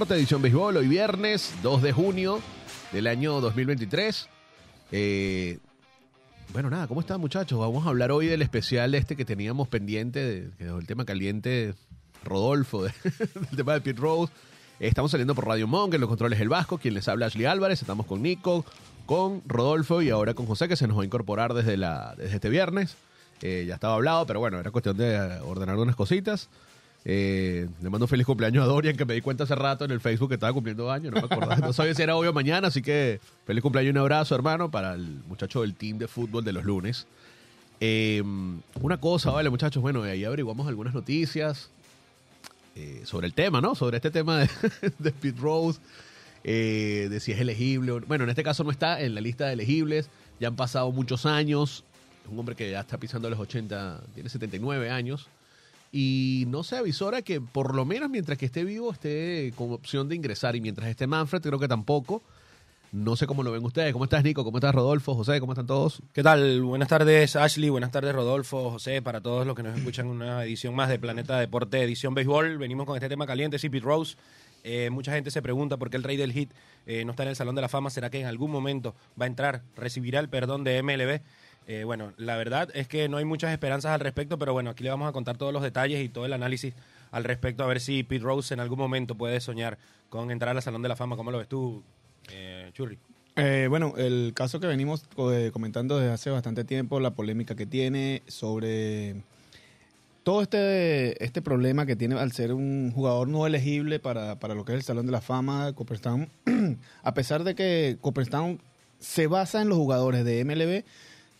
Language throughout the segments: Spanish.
edición béisbol, hoy viernes 2 de junio del año 2023. Eh, bueno, nada, ¿cómo están muchachos? Vamos a hablar hoy del especial este que teníamos pendiente, de- que el tema caliente, Rodolfo, de- del tema de Pete Rose. Estamos saliendo por Radio Monk, en los controles El Vasco, quien les habla Ashley Álvarez, estamos con Nico, con Rodolfo y ahora con José, que se nos va a incorporar desde, la, desde este viernes. Eh, ya estaba hablado, pero bueno, era cuestión de ordenar unas cositas. Eh, le mando feliz cumpleaños a Dorian, que me di cuenta hace rato en el Facebook que estaba cumpliendo años. No me acordaba. No sabía si era hoy o mañana, así que feliz cumpleaños y un abrazo, hermano, para el muchacho del team de fútbol de los lunes. Eh, una cosa, vale, muchachos, bueno, ahí averiguamos algunas noticias eh, sobre el tema, ¿no? Sobre este tema de, de Pete Rose, eh, de si es elegible. o- Bueno, en este caso no está en la lista de elegibles, ya han pasado muchos años. Es un hombre que ya está pisando los 80, tiene 79 años. Y no se avisora que por lo menos mientras que esté vivo esté con opción de ingresar. Y mientras esté Manfred, creo que tampoco. No sé cómo lo ven ustedes. ¿Cómo estás, Nico? ¿Cómo estás, Rodolfo? José, ¿cómo están todos? ¿Qué tal? Buenas tardes, Ashley. Buenas tardes, Rodolfo, José, para todos los que nos escuchan una edición más de Planeta Deporte, edición béisbol. Venimos con este tema caliente, sí, Rose. Eh, mucha gente se pregunta por qué el rey del hit eh, no está en el Salón de la Fama. ¿Será que en algún momento va a entrar, recibirá el perdón de MLB? Eh, bueno, la verdad es que no hay muchas esperanzas al respecto, pero bueno, aquí le vamos a contar todos los detalles y todo el análisis al respecto, a ver si Pete Rose en algún momento puede soñar con entrar al Salón de la Fama. ¿Cómo lo ves tú, eh, Churri? Eh, bueno, el caso que venimos eh, comentando desde hace bastante tiempo, la polémica que tiene sobre todo este, este problema que tiene al ser un jugador no elegible para, para lo que es el Salón de la Fama, Cooperstown, a pesar de que Cooperstown se basa en los jugadores de MLB,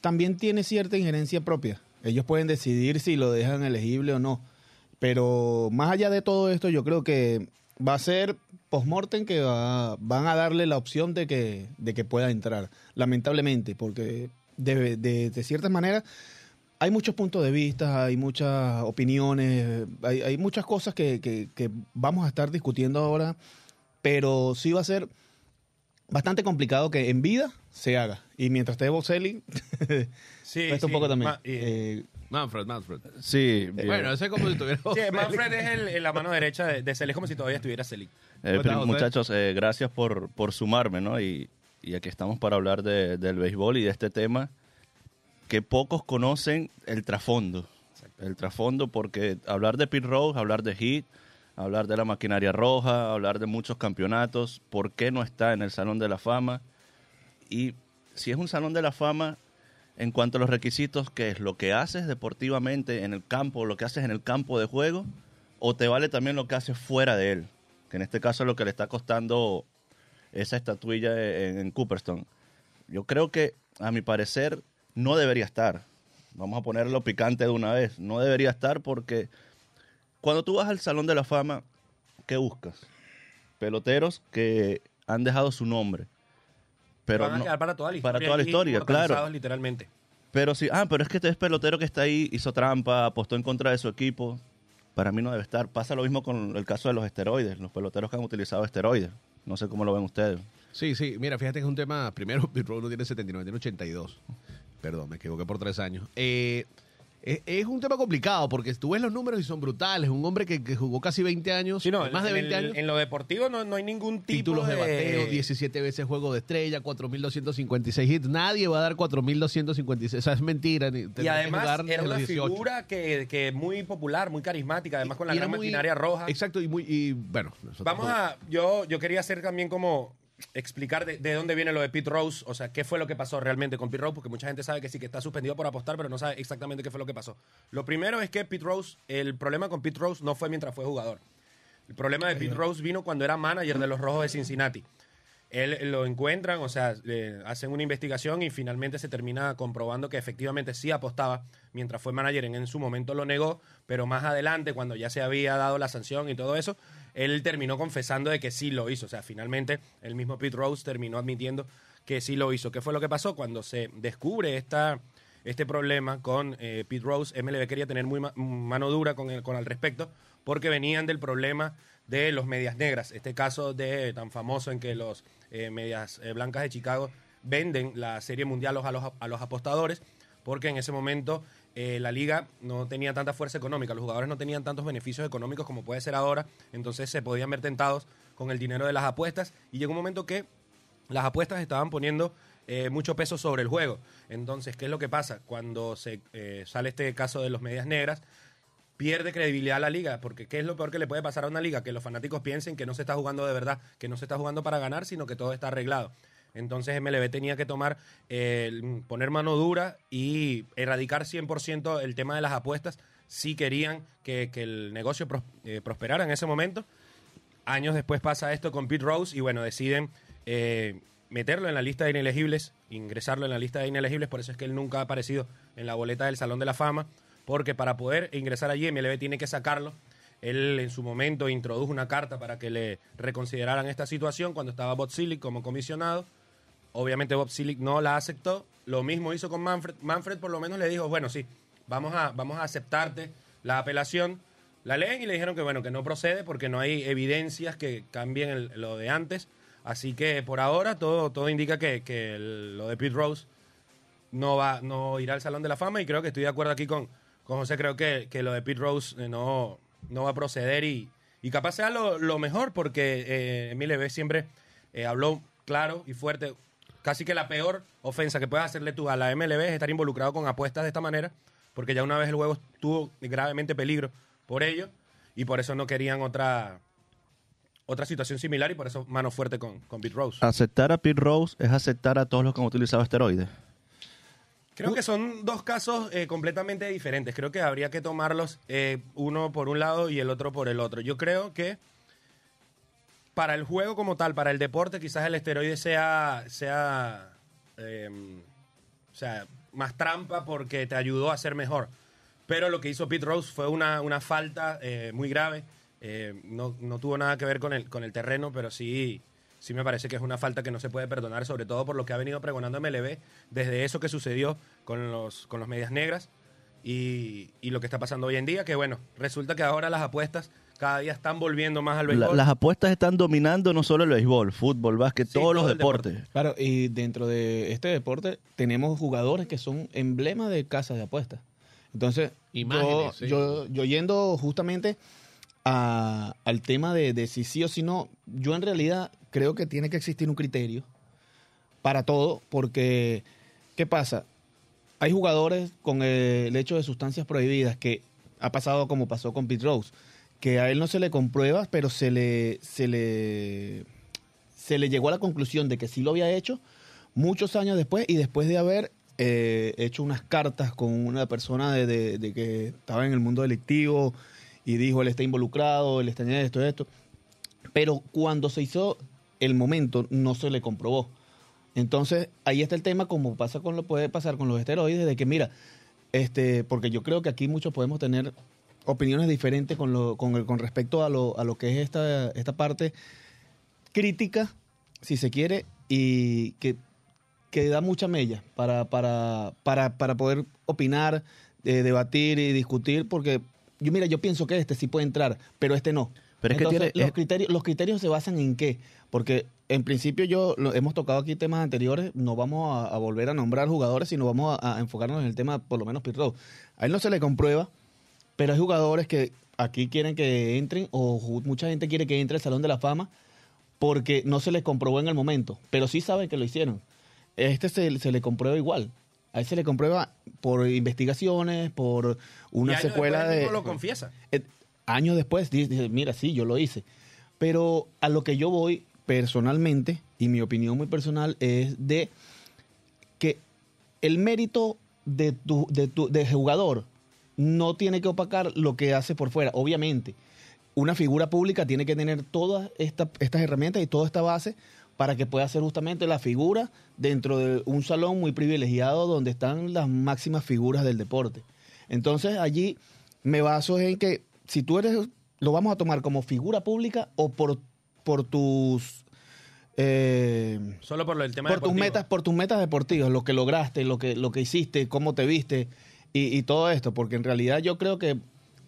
también tiene cierta injerencia propia. Ellos pueden decidir si lo dejan elegible o no. Pero más allá de todo esto, yo creo que va a ser post-mortem que va- van a darle la opción de que, de que pueda entrar, lamentablemente, porque de, de, de ciertas maneras hay muchos puntos de vista, hay muchas opiniones, hay, hay muchas cosas que- que vamos a estar discutiendo ahora, pero sí va a ser bastante complicado que en vida se haga. Y mientras esté Boselli, Sí, cuesta un poco también. Ma- y- Eh, Manfred, Manfred. Sí, Eh, bueno, ese es como si tuviera... Sí, Manfred es el- el- la mano derecha de, de Celi, es como si todavía estuviera Celi. Eh, muchachos, eh, gracias por, por sumarme, ¿no? Y, y aquí estamos para hablar de- del béisbol y de este tema que pocos conocen el trasfondo. El trasfondo porque hablar de Pete Rose, hablar de Heat, hablar de la maquinaria roja, hablar de muchos campeonatos, ¿por qué no está en el Salón de la Fama? Y si es un Salón de la Fama, en cuanto a los requisitos, ¿qué es? ¿Lo que haces deportivamente en el campo, lo que haces en el campo de juego? ¿O te vale también lo que haces fuera de él? Que en este caso es lo que le está costando esa estatuilla en, en Cooperstown. Yo creo que, a mi parecer, no debería estar. Vamos a ponerlo picante de una vez. No debería estar porque cuando tú vas al Salón de la Fama, ¿qué buscas? Peloteros que han dejado su nombre. Pero Van a no- quedar para toda la historia. para toda la historia, inmortalizados claro. literalmente. Pero sí, ah, pero es que este es pelotero que está ahí, hizo trampa, apostó en contra de su equipo. Para mí no debe estar. Pasa lo mismo con el caso de los esteroides, los peloteros que han utilizado esteroides. No sé cómo lo ven ustedes. Sí, sí, mira, fíjate que es un tema. Primero, Pete Rose no tiene 79, tiene 82. Perdón, me equivoqué por tres años. Eh, es, es un tema complicado porque tú ves los números y son brutales. Un hombre que, que jugó casi 20 años, Sí, no, más de en 20 el- años. En lo deportivo no, no hay ningún tipo Títulos de de bateo, 17 veces juego de estrella, 4.256 hits. Nadie va a dar 4.256. O sea, es mentira. ni- Y además era una los 18. figura que, que muy popular, muy carismática, además con la gran muy- maquinaria roja. Exacto, y muy. Y, bueno, Vamos a, yo, yo quería hacer también como explicar de, de dónde viene lo de Pete Rose, o sea, qué fue lo que pasó realmente con Pete Rose, porque mucha gente sabe que sí, que está suspendido por apostar, pero no sabe exactamente qué fue lo que pasó. Lo primero es que Pete Rose, el problema con Pete Rose no fue mientras fue jugador. El problema de Pete Rose vino cuando era manager de los Rojos de Cincinnati. Él lo encuentran, o sea, hacen una investigación y finalmente se termina comprobando que efectivamente sí apostaba mientras fue manager. En, en su momento lo negó, pero más adelante, cuando ya se había dado la sanción y todo eso, él terminó confesando de que sí lo hizo. O sea, finalmente el mismo Pete Rose terminó admitiendo que sí lo hizo. ¿Qué fue lo que pasó? Cuando se descubre esta, este problema con eh, Pete Rose, MLB quería tener muy ma- mano dura con, con al respecto, porque venían del problema de los medias negras. Este caso de tan famoso en que los eh, medias eh, blancas de Chicago venden la serie mundial a los, a los apostadores, porque en ese momento eh, la liga no tenía tanta fuerza económica, los jugadores no tenían tantos beneficios económicos como puede ser ahora, entonces se podían ver tentados con el dinero de las apuestas y llegó un momento que las apuestas estaban poniendo eh, mucho peso sobre el juego. Entonces, ¿qué es lo que pasa? Cuando se eh, sale este caso de los medias negras, pierde credibilidad la liga, porque ¿qué es lo peor que le puede pasar a una liga? Que los fanáticos piensen que no se está jugando de verdad, que no se está jugando para ganar, sino que todo está arreglado. Entonces MLB tenía que tomar, eh, poner mano dura y erradicar 100% el tema de las apuestas si querían que, el negocio eh, prosperara en ese momento. Años después pasa esto con Pete Rose y bueno, deciden eh, meterlo en la lista de inelegibles, ingresarlo en la lista de inelegibles, por eso es que él nunca ha aparecido en la boleta del Salón de la Fama, porque para poder ingresar allí MLB tiene que sacarlo. Él en su momento introdujo una carta para que le reconsideraran esta situación cuando estaba Bob como comisionado. Obviamente Bob Silic no la aceptó. Lo mismo hizo con Manfred. Manfred por lo menos le dijo, bueno, sí, vamos a, vamos a aceptarte la apelación. La leen y le dijeron que bueno, que no procede porque no hay evidencias que cambien lo de antes. Así que por ahora todo, todo indica que, que lo de Pete Rose no va no irá al Salón de la Fama y creo que estoy de acuerdo aquí con, con José. Creo que, que lo de Pete Rose eh, no, no va a proceder y, y capaz sea lo, lo mejor porque eh, Emile siempre eh, habló claro y fuerte. Casi que la peor ofensa que puedes hacerle tú a la MLB es estar involucrado con apuestas de esta manera, porque ya una vez el juego estuvo gravemente peligro por ello y por eso no querían otra otra situación similar y por eso mano fuerte con, con Pete Rose. Aceptar a Pete Rose es aceptar a todos los que han utilizado esteroides. Creo que son dos casos eh, completamente diferentes. Creo que habría que tomarlos eh, uno por un lado y el otro por el otro. Yo creo que para el juego como tal, para el deporte, quizás el esteroide sea, sea, eh, o sea más trampa porque te ayudó a ser mejor. Pero lo que hizo Pete Rose fue una, una falta eh, muy grave. Eh, no, no tuvo nada que ver con el, con el terreno, pero sí, sí me parece que es una falta que no se puede perdonar, sobre todo por lo que ha venido pregonando MLB desde eso que sucedió con los, con los medias negras y, y lo que está pasando hoy en día, que bueno, resulta que ahora las apuestas cada día están volviendo más al La- béisbol. las apuestas están dominando no solo el béisbol, fútbol, básquet, Sí, todos los deportes. deporte. Claro, y dentro de este deporte tenemos jugadores que son emblemas de casas de apuestas. Entonces, Imágenes, yo, sí. yo, yo yendo justamente a- al tema de, de si sí o si no, yo en realidad creo que tiene que existir un criterio para todo, porque, ¿qué pasa? Hay jugadores con el hecho de sustancias prohibidas que ha pasado como pasó con Pete Rose, que a él no se le comprueba, pero se le, se le, se le llegó a la conclusión de que sí lo había hecho muchos años después y después de haber eh, hecho unas cartas con una persona de, que estaba en el mundo delictivo y dijo él está involucrado, él está en esto, esto. Pero cuando se hizo el momento no se le comprobó. Entonces, ahí está el tema, como pasa con lo puede pasar con los esteroides, de que mira, este, porque yo creo que aquí muchos podemos tener opiniones diferentes con lo, con, el- con respecto a lo, a lo que es esta, esta parte crítica, si se quiere, y que, que da mucha mella para, para, para, para poder opinar, eh, debatir y discutir, porque yo mira, yo pienso que este sí puede entrar, pero este no. Pero es que Entonces, tiene- los, es- criterios, los criterios se basan en qué? Porque en principio yo lo, hemos tocado aquí temas anteriores, no vamos a, a volver a nombrar jugadores, sino vamos a, a enfocarnos en el tema, por lo menos Rose. A él no se le comprueba, pero hay jugadores que aquí quieren que entren, o mucha gente quiere que entre al Salón de la Fama, porque no se les comprobó en el momento, pero sí saben que lo hicieron. Este se, se le comprueba igual. A él se le comprueba por investigaciones, por una Y años secuela de... lo confiesa. Eh, años después dice, dice, mira, sí, yo lo hice. Pero a lo que yo voy personalmente, y mi opinión muy personal, es de que el mérito de tu, de tu de jugador no tiene que opacar lo que hace por fuera. Obviamente, una figura pública tiene que tener todas esta- estas herramientas y toda esta base para que pueda ser justamente la figura dentro de un salón muy privilegiado donde están las máximas figuras del deporte. Entonces allí me baso en que si tú eres, lo vamos a tomar como figura pública o por, por tus... eh, Solo por el tema por tus metas por tus metas deportivas lo que lograste lo que lo que hiciste cómo te viste y, y todo esto porque en realidad yo creo que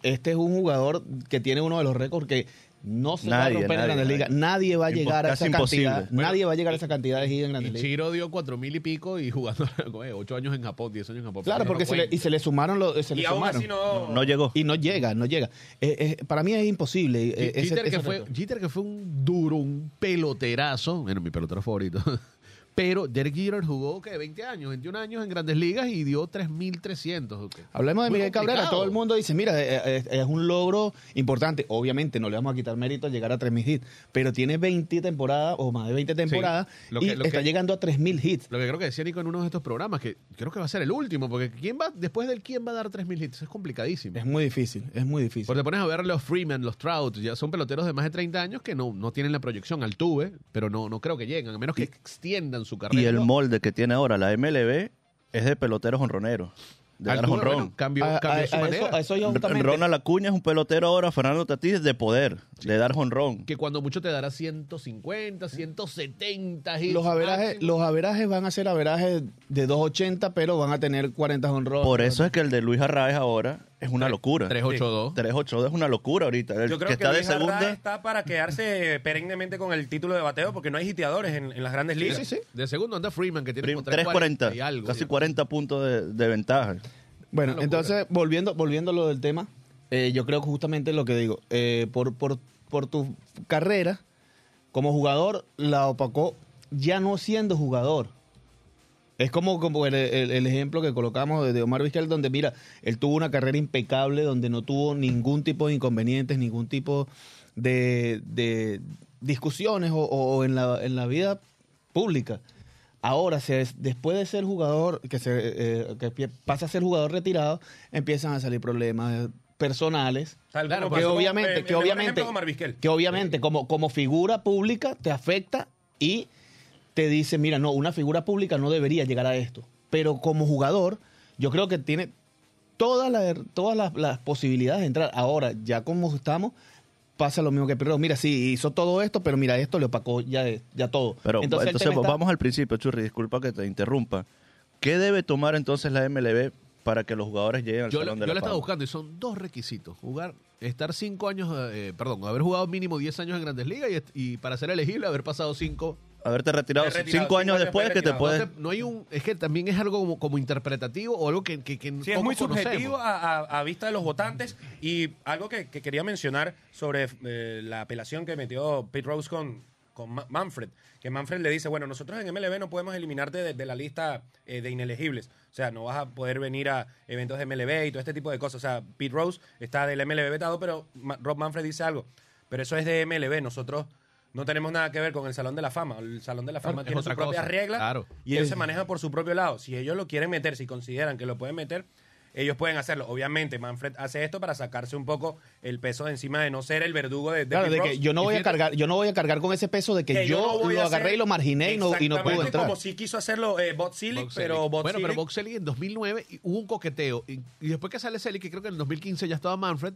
este es un jugador que tiene uno de los récords que no se va a Nadie, romper en nadie, Grandes nadie. Ligas nadie va a llegar a esa imposible. cantidad Bueno, nadie va a llegar a esa cantidad de hits en Grandes Ligas Chiro dio cuatro mil y pico y jugando eh, ocho años en Japón, diez años en Japón. claro No porque se le, y se le sumaron los se le Y aún sumaron. así no... No llegó. y no llega no llega Eh, eh, para mí es imposible eh, ese- que ese fue. Jeter que fue un duro, un peloterazo, bueno, mi pelotero favorito. Pero Derek Jeter jugó que 20 años, 21 años en Grandes Ligas y dio 3.300. ok. Hablemos de Muy Miguel Cabrera. Todo el mundo dice, mira, eh, eh, es, un logro importante. Obviamente no le vamos a quitar mérito a llegar a 3.000 hits, pero tiene 20 temporadas o más de 20 temporadas lo y que- lo está que- llegando a 3.000 hits. Lo que creo que decía Nico en uno de estos programas, que creo que va a ser el último, porque ¿quién va, después del quién va a dar 3.000 hits? Es complicadísimo. Es muy difícil, es muy difícil. Porque te pones a ver los Freeman, los Trout, ya son peloteros de más de 30 años que no, no tienen la proyección al tuve, pero no, no creo que lleguen, a menos que extiendan su carrera. Y el molde que tiene ahora la MLB es de peloteros honroneros. De dar Altuve, jonrón. bueno, cambió, a, cambió a- su a manera. eso, eso. Ronald Acuña es un pelotero ahora, Fernando Tatís, de poder, de dar jonrón. que cuando mucho te dará 150, 170 hits. los averajes, los averajes van a ser averajes de 2.80, pero van a tener 40 honrones. Por eso es que el de Luis Arraez ahora es una locura. 382. 382 es una locura ahorita. El Yo creo que que, está de Luis segunda. está para quedarse perennemente con el título de bateo porque no hay hiteadores en, en las grandes ligas. Sí, sí. De segundo anda Freeman, que tiene prim- como 340, y algo. casi 40 puntos de, de ventaja. Bueno, entonces, volviendo, volviendo a lo del tema, eh, yo creo que justamente lo que digo, eh, por, por, por tu carrera como jugador, la opacó ya no siendo jugador. Es como, como el, el- el ejemplo que colocamos de, de Omar Vizquel, donde mira, él tuvo una carrera impecable, donde no tuvo ningún tipo de inconvenientes, ningún tipo de, de discusiones o, o en, la, en la vida pública. Ahora, se después de ser jugador, que, se, eh, que pasa a ser jugador retirado, empiezan a salir problemas personales. Tal Claro, como Que obviamente, eh, que obviamente, Omar Vizquel. que obviamente como, como figura pública te afecta y te dice, mira, no, una figura pública no debería llegar a esto. Pero como jugador, yo creo que tiene todas las, todas las, las posibilidades de entrar. Ahora, ya como estamos, pasa lo mismo que Pirro. Mira, sí, hizo todo esto, pero mira, esto le opacó ya, ya todo. Pero entonces, está- vamos al principio, Churri, disculpa que te interrumpa. ¿Qué debe tomar entonces la MLB para que los jugadores lleguen al Yo, Salón yo la la estaba buscando y son dos requisitos. Jugar, estar cinco años, eh, perdón, haber jugado mínimo 10 años en Grandes Ligas y, y para ser elegible haber pasado cinco. Haberte retirado, cinco años cinco años después que te puedes... Entonces, no hay un, es que también es algo como, como interpretativo o algo que, que, que Sí, es muy conocemos. subjetivo a, a- a vista de los votantes. Y algo que, que quería mencionar sobre eh, la apelación que metió Pete Rose con, con Ma- Manfred. Que Manfred le dice, bueno, nosotros en MLB no podemos eliminarte de, de la lista eh, de inelegibles. O sea, no vas a poder venir a eventos de MLB y todo este tipo de cosas. O sea, Pete Rose está del MLB vetado, pero Ma- Rob Manfred dice algo. Pero eso es de MLB. Nosotros no tenemos nada que ver con el Salón de la Fama. El Salón de la Fama tiene sus propias reglas claro. y ellos se manejan por su propio lado. Si ellos lo quieren meter, si consideran que lo pueden meter, ellos pueden hacerlo. Obviamente, Manfred hace esto para sacarse un poco el peso de encima de no ser el verdugo de, de Claro, Pete de que yo no voy a cargar, yo no voy a cargar con ese peso de que, Que yo, no voy lo a agarré y lo marginé y no, y no Exactamente, entrar. como si quiso hacerlo eh, Selig, Bob pero Selig. Bot bueno, pero Bob Selig en 2009 y hubo un coqueteo. Y, y después que sale Selig, que creo que en el 2015 ya estaba Manfred,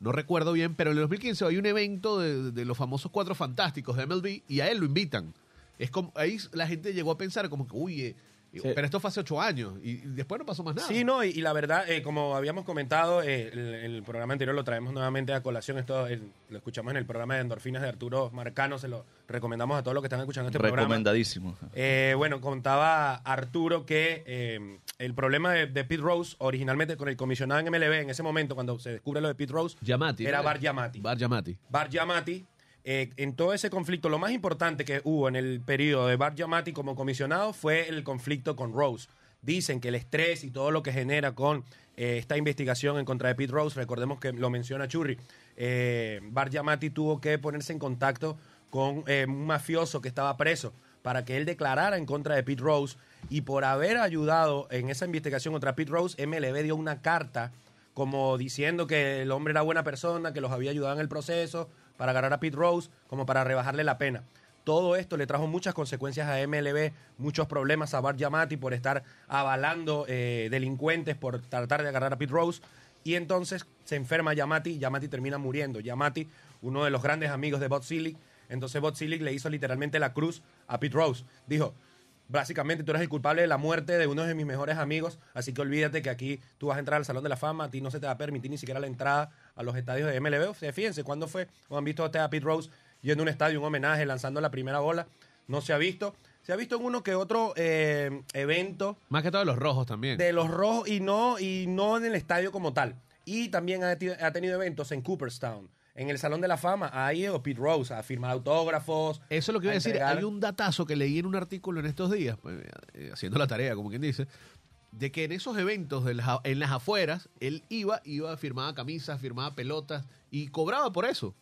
no recuerdo bien, pero en el 2015 hay un evento de, los famosos Cuatro Fantásticos de MLB y a él lo invitan. Es como, ahí la gente llegó a pensar como que, uy, eh, pero esto fue hace ocho años y, después no pasó más nada. Sí, no, y, y la verdad, eh, como habíamos comentado, eh, el, el programa anterior lo traemos nuevamente a colación. Esto el- lo escuchamos en el programa de Endorfinas de Arturo Marcano. Se lo recomendamos a todos los que están escuchando este programa. Recomendadísimo. Eh, bueno, contaba Arturo que eh, el problema de, de Pete Rose, originalmente con el comisionado en MLB, en ese momento, cuando se descubre lo de Pete Rose, Yamati. era. Bar Yamati. Bar Yamati. Bar Yamati, eh, en todo ese conflicto, lo más importante que hubo en el periodo de Bar Yamati como comisionado fue el conflicto con Rose. Dicen que el estrés y todo lo que genera con eh, esta investigación en contra de Pete Rose, recordemos que lo menciona Churri, eh, Bar Yamati tuvo que ponerse en contacto con eh, un mafioso que estaba preso para que él declarara en contra de Pete Rose y por haber ayudado en esa investigación contra Pete Rose, MLB dio una carta como diciendo que el hombre era buena persona, que los había ayudado en el proceso para agarrar a Pete Rose, como para rebajarle la pena. todo esto le trajo muchas consecuencias a MLB, muchos problemas a Bart Yamati por estar avalando eh, delincuentes, por tratar de agarrar a Pete Rose. Y entonces se enferma Yamati, Yamati termina muriendo. Yamati, uno de los grandes amigos de Bob Silic, entonces Bob Silic le hizo literalmente la cruz a Pete Rose. Dijo, básicamente tú eres el culpable de la muerte de uno de mis mejores amigos, así que olvídate que aquí tú vas a entrar al Salón de la Fama, a ti no se te va a permitir ni siquiera la entrada a los estadios de MLB. O sea, fíjense, ¿cuándo fue? ¿O han visto a Pete Rose yendo a un estadio, un homenaje, lanzando la primera bola? No se ha visto. Se ha visto en uno que otro eh, evento Más que todo de los rojos también. de los rojos y no, y no en el estadio como tal. Y también ha tenido eventos en Cooperstown. En el Salón de la Fama ha ido Pete Rose a firmar autógrafos. Eso es lo que iba a decir. entregar- Hay un datazo que leí en un artículo en estos días, pues, eh, haciendo la tarea, como quien dice, de que en esos eventos de las- en las afueras, él iba, iba, firmaba camisas, firmaba pelotas y cobraba por eso.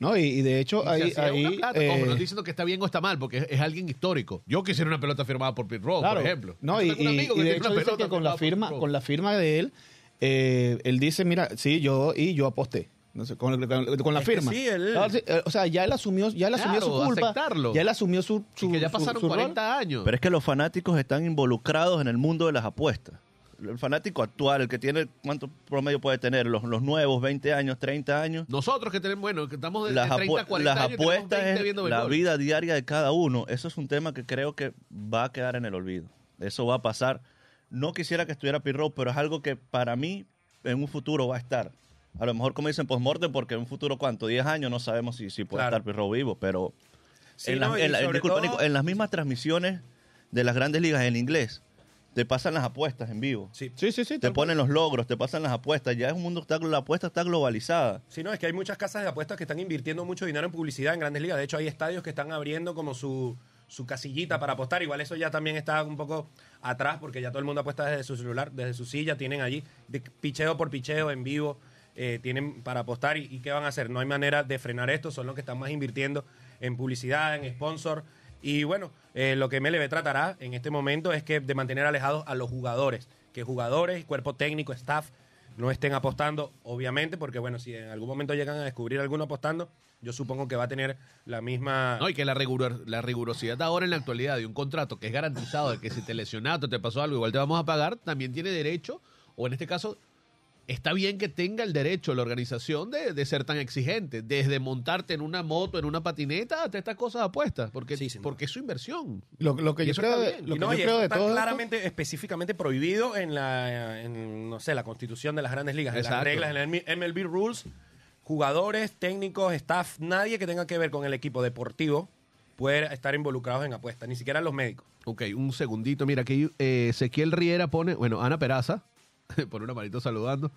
No, y, y de hecho Y ahí... ahí eh, Ojo, no estoy diciendo que está bien o está mal, porque es, es alguien histórico. Yo quisiera una pelota firmada por Pete Rose, Claro. por ejemplo. No, y, un y- amigo y que de hecho dice que con la firma, con la firma de él, eh, él dice, mira, sí, yo y yo aposté. No sé, con, con- con la Es que firma. sí, él- eh, o sea, ya él asumió, ya él asumió Claro, su culpa. aceptarlo. Ya él asumió su, Y su que ya pasaron su rol. 40 años. Pero es que los fanáticos están involucrados en el mundo de las apuestas. El fanático actual, el que tiene, ¿cuánto promedio puede tener? Los, los nuevos, 20 años, 30 años. Nosotros que tenemos, bueno, que estamos de, de Las, 30 a apu- 40 las años, apuestas 20 es la vida diaria de cada uno. Eso es un tema que creo que va a quedar en el olvido. Eso va a pasar. No quisiera que estuviera Pirro, pero es algo que para mí en un futuro va a estar. A lo mejor como dicen postmortem, porque en un futuro, ¿cuánto? 10 años, no sabemos si, si puede Claro. estar Pirro vivo, pero Sí, en, las- no, y en la- sobre disculpa, todo- Nico, en las mismas transmisiones de las grandes ligas en inglés, te pasan las apuestas en vivo. Sí. Sí, sí, sí. Te ponen los logros, te pasan las apuestas. Ya es un mundo, está, la apuesta está globalizada. Sí, no, es que hay muchas casas de apuestas que están invirtiendo mucho dinero en publicidad en grandes ligas. De hecho, hay estadios que están abriendo como su, su casillita para apostar. Igual eso ya también está un poco atrás porque ya todo el mundo apuesta desde su celular, desde su silla. Tienen allí de picheo por picheo en vivo. Eh, tienen para apostar y, qué van a hacer. No hay manera de frenar esto. Son los que están más invirtiendo en publicidad, en sponsor. Y bueno, eh, lo que MLB tratará en este momento es que de mantener alejados a los jugadores. Que jugadores, cuerpo técnico, staff no estén apostando, obviamente, porque bueno, si en algún momento llegan a descubrir alguno apostando, yo supongo que va a tener la misma... No, y que la, la rigurosidad ahora en la actualidad de un contrato que es garantizado de que si te lesionaste o te pasó algo, igual te vamos a pagar, también tiene derecho, o en este caso, está bien que tenga el derecho la organización de, de ser tan exigente, desde montarte en una moto, en una patineta, hasta estas cosas apuestas, porque, Sí, porque es su inversión. Lo, lo que Y yo creo, de, lo que no, yo y creo eso de está esto- claramente, específicamente prohibido en la, en, no sé, la constitución de las grandes ligas, en las reglas, en el MLB Rules, jugadores, técnicos, staff, nadie que tenga que ver con el equipo deportivo puede estar involucrados en apuestas, ni siquiera los médicos. Ok, un segundito. Mira, aquí eh, Ezequiel Riera pone, bueno, Ana Peraza, pone una manito saludando.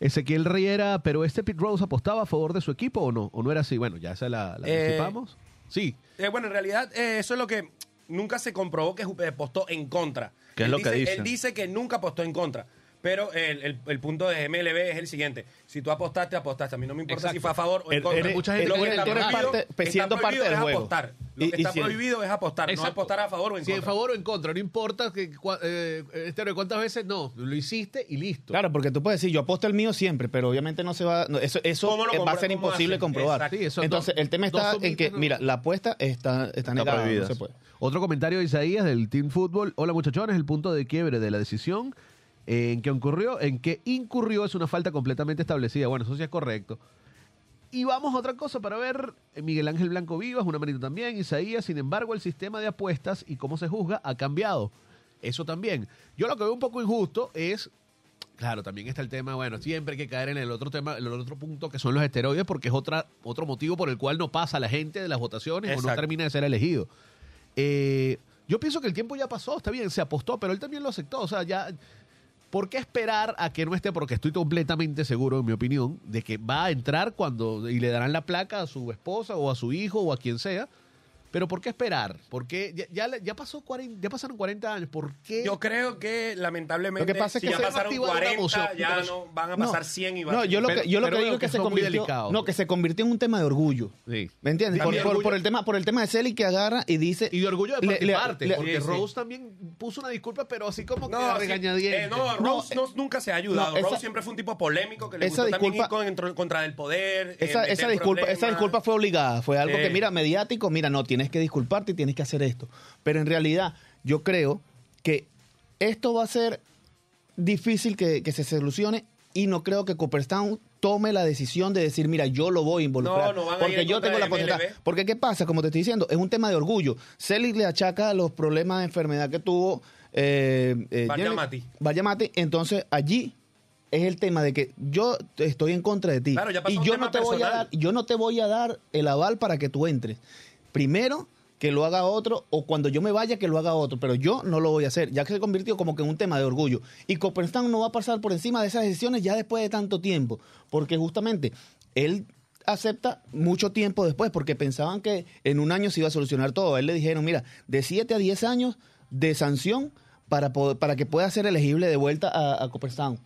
Ezequiel Riera, pero este Pete Rose apostaba a favor de su equipo o no? ¿O no era así? Bueno, ya esa la, la Eh, anticipamos. Sí, Eh, bueno, en realidad eh, eso es lo que nunca se comprobó que apostó en contra. ¿Qué es lo que dice-? Él dice que nunca apostó en contra. Pero el, el- el punto de MLB es el siguiente. Si tú apostaste, apostaste. A mí no me importa Exacto. si fue a favor o en contra. mucha gente Lo que está prohibido- parte- está es juego. apostar. Lo Y- que está si prohibido es apostar. No Exacto. apostar a favor o en si en contra. favor o en contra, no importa que, cua- eh, este, cuántas veces, no, lo hiciste y listo. Claro, porque tú puedes decir, yo aposto el mío siempre, pero obviamente no se va, no, eso, eso ¿Cómo lo eh, va a ser ¿Cómo imposible comprobar. Exacto. Sí, eso Entonces, dos- el tema está en que, ¿no? mira, la apuesta está, está negada, prohibida. no se puede. Otro comentario de Isaías del Team Football. Hola muchachones, el punto de quiebre de la decisión en que ocurrió, en que incurrió es una falta completamente establecida. Bueno, eso sí es correcto. Y vamos a otra cosa para ver. Miguel Ángel Blanco Vivas, una manito también. Isaías, sin embargo, el sistema de apuestas y cómo se juzga ha cambiado. Eso también. Yo lo que veo un poco injusto es. Claro, también está el tema, bueno, siempre hay que caer en el otro tema, el otro punto que son los esteroides, porque es otra, otro motivo por el cual no pasa la gente de las votaciones o no termina de ser elegido. Eh, yo pienso que el tiempo ya pasó, está bien, se apostó, pero él también lo aceptó. O sea, ya. ¿Por qué esperar a que no esté? Porque estoy completamente seguro, en mi opinión, de que va a entrar cuando y le darán la placa a su esposa o a su hijo o a quien sea. Pero ¿por qué esperar? Porque ya, ya, le- ya pasó 40, ya pasaron 40 años. ¿Por qué? Yo creo que lamentablemente Lo que pasa es si que ya se pasaron activar una 40, emoción, ya pero- no van a pasar 100 y va No, a yo lo que, yo lo que digo es que se convirtió, no, que se convirtió en un tema de orgullo. Sí. ¿Me entiendes? Por, por- por el tema, por el tema de Celi que agarra y dice. Y de orgullo de le- parte, le- parte, le- porque sí, sí. Rose también puso una disculpa, pero así como que No, eh, no, Rose no- nunca se ha ayudado. no, esa- Rose siempre fue un tipo polémico que le esa gustó también ir disculpa- con- contra, del poder. eh, Esa, esa disculpa, esa disculpa fue obligada, fue algo que, mira, mediático, mira, no, tiene tienes que disculparte y tienes que hacer esto. Pero en realidad, yo creo que esto va a ser difícil que, que se solucione y no creo que Cooperstown tome la decisión de decir, mira, yo lo voy a involucrar. No, no van a ir porque en yo tengo la. MLB. Porque ¿qué pasa? Como te estoy diciendo, es un tema de orgullo. Selig le achaca los problemas de enfermedad que tuvo eh, eh, Vayamati. Vayamati. Entonces, allí es el tema de que yo estoy en contra de ti. Claro, ya pasó y yo no te voy a dar, yo no te voy a dar el aval para que tú entres. Primero que lo haga otro o cuando yo me vaya que lo haga otro, pero yo no lo voy a hacer, ya que se convirtió como que en un tema de orgullo. Y Copperstown no va a pasar por encima de esas decisiones ya después de tanto tiempo, porque justamente él acepta mucho tiempo después, porque pensaban que en un año se iba a solucionar todo. A él le dijeron, mira, de 7 a 10 años de sanción para, poder- para que pueda ser elegible de vuelta a, a Cooperstown.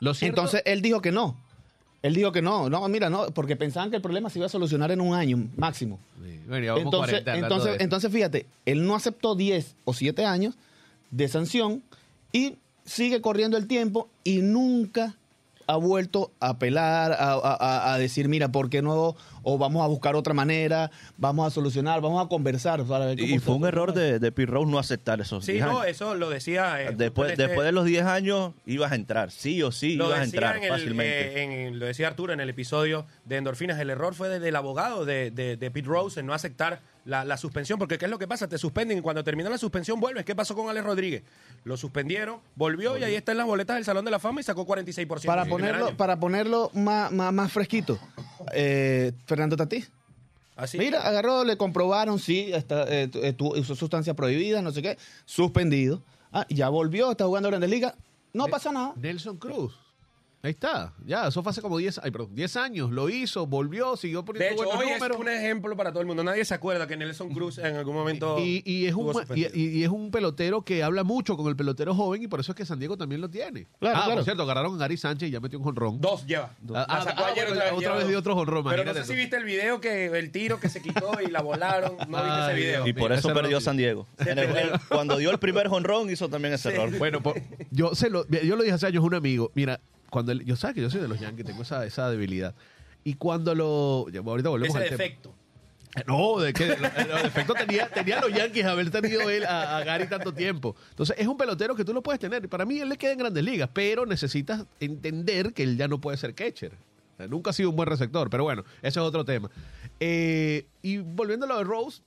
Lo cierto- Entonces él dijo que no. Él dijo que no, no, mira, no, porque pensaban que el problema se iba a solucionar en un año máximo. Sí, bueno, Entonces, 40 hablando entonces, fíjate, él no aceptó 10 o 7 años de sanción y sigue corriendo el tiempo y nunca ha vuelto a apelar, a, a- a- a decir, mira, ¿por qué no? O vamos a buscar otra manera, vamos a solucionar, vamos a conversar. para ver cómo Y fue un error de, de Pete Rose no aceptar esos Sí, 10 no, años. eso lo decía. eh, Después, después de los 10 años ibas a entrar, sí o sí lo ibas a entrar en el, fácilmente. eh, en- lo decía Arturo en el episodio de Endorfinas. El error fue de- del abogado de, de, de Pete Rose en no aceptar la, la suspensión. Porque ¿qué es lo que pasa? Te suspenden y cuando termina la suspensión vuelves. ¿Qué pasó con Alex Rodríguez? Lo suspendieron, volvió y ahí está en las boletas del Salón de la Fama y sacó 46%. Para ponerlo, para ponerlo más, más, más fresquito, eh, Fernando Tatís. Así. Mira, agarró, le comprobaron, sí, está, eh, tu- eh, usó sustancias prohibidas, no sé qué, suspendido. Ah, ya volvió, está jugando Grandes Ligas. No pasa nada. Nelson Cruz. Ahí está. Ya, eso fue hace como 10, ay, perdón, 10 años. Lo hizo, volvió, siguió De poniendo hecho, buenos hoy es un ejemplo para todo el mundo. Nadie se acuerda que Nelson Cruz en algún momento. Y, y es un, y, es un pelotero que habla mucho con el pelotero joven y por eso es que San Diego también lo tiene. Claro, ah, claro. por cierto, agarraron a Gary Sánchez y ya metió un jonrón. Dos lleva. Ah, La ah, sacó ah, ayer otra vez. otra vez dos. dio otro jonrón, Pero no sé si viste el video que el tiro que se quitó y la volaron. No viste ese Ay, video. Y por Mira, eso ese perdió. San Diego. En el- el- cuando dio el primer jonrón hizo también ese error. Bueno, po- yo se lo, yo lo dije hace años a un amigo. Mira, cuando el- yo sabes que yo soy de los Yankees, tengo esa, esa debilidad. Y cuando lo. ahorita volvemos Ese al tema. defecto. No, de que el defecto tenía, tenía los Yankees haber tenido él a, a Gary tanto tiempo. Entonces, es un pelotero que tú lo puedes tener. Para mí, él le queda en grandes ligas, pero necesitas entender que él ya no puede ser catcher. O sea, nunca ha sido un buen receptor, pero bueno, ese es otro tema. Eh, y volviendo a lo de Rose,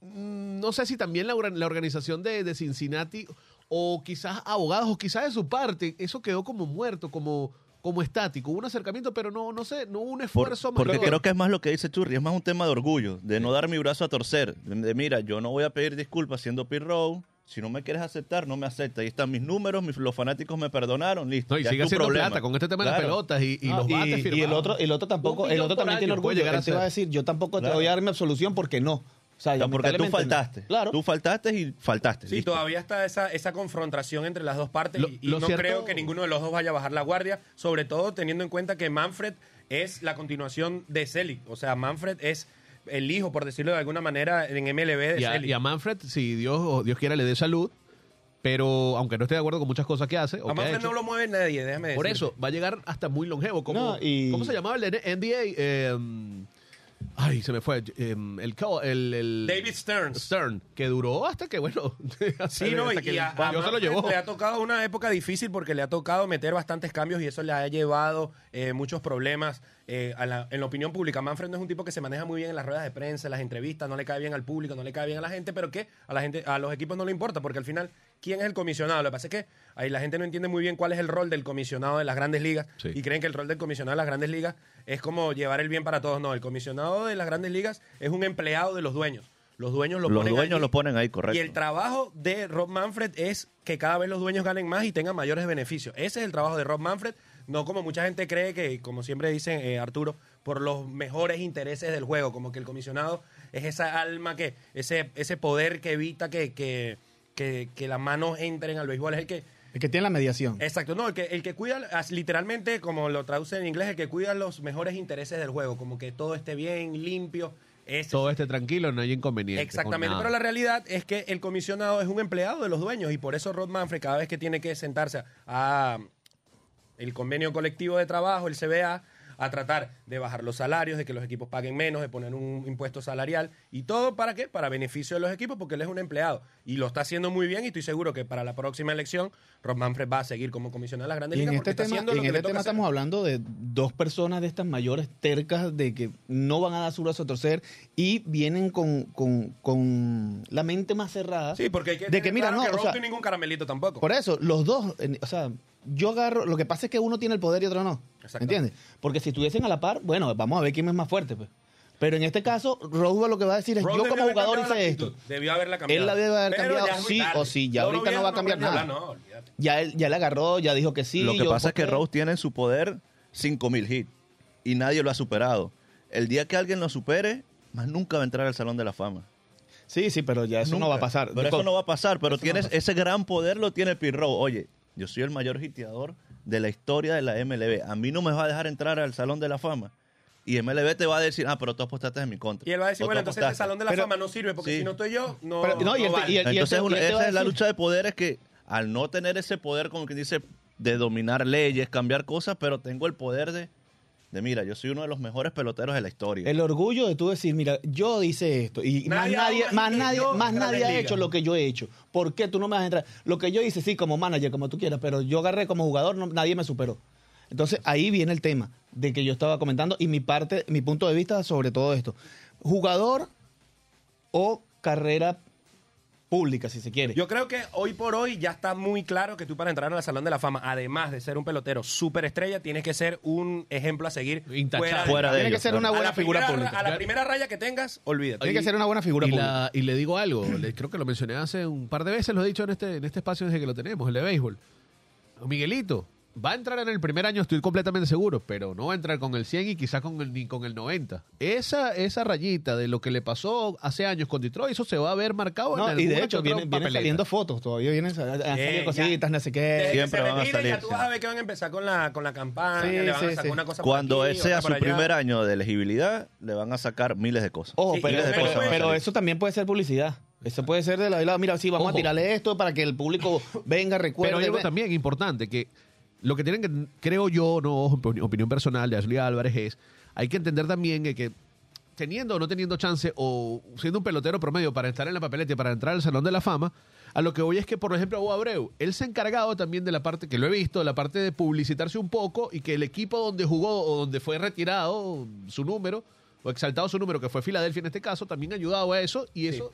mm, no sé si también la, la organización de, de Cincinnati o quizás abogados o quizás de su parte, eso quedó como muerto, como, como estático. Hubo un acercamiento, pero no, no sé, no hubo un Por- esfuerzo porque mayor. creo que es más lo que dice Churri, es más un tema de orgullo, de no dar mi brazo a torcer. De, de, mira, yo no voy a pedir disculpas siendo Rose. Si no me quieres aceptar, no me acepta. Ahí están mis números, mis- los fanáticos me perdonaron, listo. No, y ya es sigue tu problema. plata con este tema de las pelotas y, y Ah, los bates y, firmados. el otro, el otro tampoco, el otro por también tiene orgullo. llegar a Él te va a decir, yo tampoco te voy a dar mi absolución porque no. Sea, porque tú no. faltaste. Claro. Tú faltaste y faltaste. Sí, listo. todavía está esa, esa confrontación entre las dos partes Lo- y, y lo no cierto- creo que ninguno de los dos vaya a bajar la guardia, sobre todo teniendo en cuenta que Manfred es la continuación de Selig. O sea, Manfred es el hijo, por decirlo de alguna manera, en MLB de y, a, Selig. y a Manfred, si Dios, o Dios quiera, le dé salud, pero aunque no esté de acuerdo con muchas cosas que hace. o A que ha Manfred hecho, no lo mueve nadie, déjame por decirte. eso va a llegar hasta muy longevo. Como, No, y- ¿Cómo se llamaba el? Eh, ay, se me fue. eh, el, el, el- David Stearns. Stern, que duró hasta que, bueno, Sí, no, hasta y, que y a, a Dios se lo llevó. le ha tocado una época difícil porque le ha tocado meter bastantes cambios y eso le ha llevado eh, muchos problemas eh, a la- en la opinión pública. Manfred no es un tipo que se maneja muy bien en las ruedas de prensa, en las entrevistas, no le cae bien al público, no le cae bien a la gente, pero que a la gente, a los equipos no le importa porque al final, ¿quién es el comisionado? Lo que pasa es que ahí la gente no entiende muy bien cuál es el rol del comisionado de las grandes ligas Sí. y creen que el rol del comisionado de las grandes ligas es como llevar el bien para todos. No, el comisionado de las grandes ligas es un empleado de los dueños. Los dueños lo Los ponen dueños allí. lo ponen ahí, correcto. Y el trabajo de Rob Manfred es que cada vez los dueños ganen más y tengan mayores beneficios. Ese es el trabajo de Rob Manfred, no como mucha gente cree que, como siempre dice eh, Arturo, por los mejores intereses del juego, como que el comisionado es esa alma que, ese, ese poder que evita que, que, que, que las manos entren al béisbol, es el que, El que tiene la mediación. Exacto, no, el que, el que cuida, literalmente, como lo traduce en inglés, el que cuida los mejores intereses del juego, como que todo esté bien, limpio. Ese Todo esté tranquilo, no hay inconveniente. con Exactamente, pero la realidad es que el comisionado es un empleado de los dueños y por eso Rod Manfred cada vez que tiene que sentarse a el convenio colectivo de trabajo, el CBA, a tratar de bajar los salarios, de que los equipos paguen menos, de poner un impuesto salarial y todo para qué? Para beneficio de los equipos porque él es un empleado y lo está haciendo muy bien y estoy seguro que para la próxima elección Rob Manfred va a seguir como comisionado de las grandes Y ligas este está tema, haciendo y lo en que este tema hacer. estamos hablando de dos personas de estas mayores tercas de que no van a dar su brazo a torcer y vienen con, con, con la mente más cerrada. Sí, porque hay que de que mira, claro no, que o sea, ningún caramelito tampoco. Por eso, los dos, o sea, yo agarro, lo que pasa es que uno tiene el poder y otro no. Exacto. ¿Entiendes? Porque si estuviesen a la par, bueno, vamos a ver quién es más fuerte, pues. Pero en este caso, Roswell lo que va a decir es, yo como jugador hice esto. Debió haberla cambiado. Él la debe haber Pero cambiado sí o sí, ya ahorita no va a cambiar nada. no. Ya él ya le agarró, ya dijo que sí. Lo que yo pasa es que Rose tiene en su poder 5000 hits y nadie lo ha superado. El día que alguien lo supere, más nunca va a entrar al Salón de la Fama. Sí, sí, pero ya eso no va a pasar. Pero eso no va a pasar, pero no tienes pasar. ese gran poder lo tiene Pete Rose. Oye, yo soy el mayor hiteador de la historia de la MLB. A mí no me va a dejar entrar al Salón de la Fama. Y MLB te va a decir, ah, pero tú apostaste en mi contra. Y él va a decir, bueno, entonces este. Salón de la Pero- Fama no sirve porque Sí. si no estoy yo, no, Pero- no, y no el- vale. y el- Entonces, una- y esa es la lucha de poderes que al no tener ese poder, como que dice, de dominar leyes, cambiar cosas, pero tengo el poder de, de mira, yo soy uno de los mejores peloteros de la historia. El orgullo de tú decir, mira, yo hice esto y Nadie más nadie, más nadie, más nadie ha hecho lo que yo he hecho. ¿Por qué tú no me vas a entrar? Lo que yo hice, sí, como manager, como tú quieras, pero yo agarré como jugador, no- nadie me superó. Entonces ahí viene el tema de que yo estaba comentando y mi parte, mi punto de vista sobre todo esto. Jugador o carrera pública, si se quiere. Yo creo que hoy por hoy ya está muy claro que tú para entrar al Salón de la Fama, además de ser un pelotero súper estrella, tienes que ser un ejemplo a seguir Intachable. Fuera de Tiene que ser una buena figura primera, pública. A la primera raya que tengas, olvídate. Tiene que ser una buena figura y, pública. la- y le digo algo, le- creo que lo mencioné hace un par de veces, lo he dicho en este, en este espacio desde que lo tenemos, el de béisbol. Miguelito, va a entrar en el primer año, estoy completamente seguro, pero no va a entrar con el 100 y quizás con el, ni con el 90. Esa, esa rayita de lo que le pasó hace años con Detroit, eso se va a ver marcado No, en y de hecho, vienen, vienen saliendo fotos, todavía vienen sal- han salido Eh, cositas, ya. no sé qué. que Siempre van a salir, Ya tú vas a ver que van a empezar con la, con la campaña, Sí, le van sí, a sacar sí. una cosa Cuando por aquí, sea otra su allá. primer año de elegibilidad, le van a sacar miles de cosas. Ojo, Sí, pero, de pero- cosas eso también puede ser publicidad. Eso puede ser de la de lado. Mira, sí, vamos Ojo. a tirarle esto para que el público venga, recuerde. Pero hay algo también importante, que lo que tienen que, creo yo, no opini- opinión personal de Ashley Álvarez, es, hay que entender también que, que teniendo o no teniendo chance, o siendo un pelotero promedio para estar en la papeleta y para entrar al Salón de la Fama, a lo que voy es que, por ejemplo, Hugo Abreu, él se ha encargado también de la parte, que lo he visto, de la parte de publicitarse un poco y que el equipo donde jugó o donde fue retirado su número, o exaltado su número, que fue Filadelfia en este caso, también ha ayudado a eso y eso...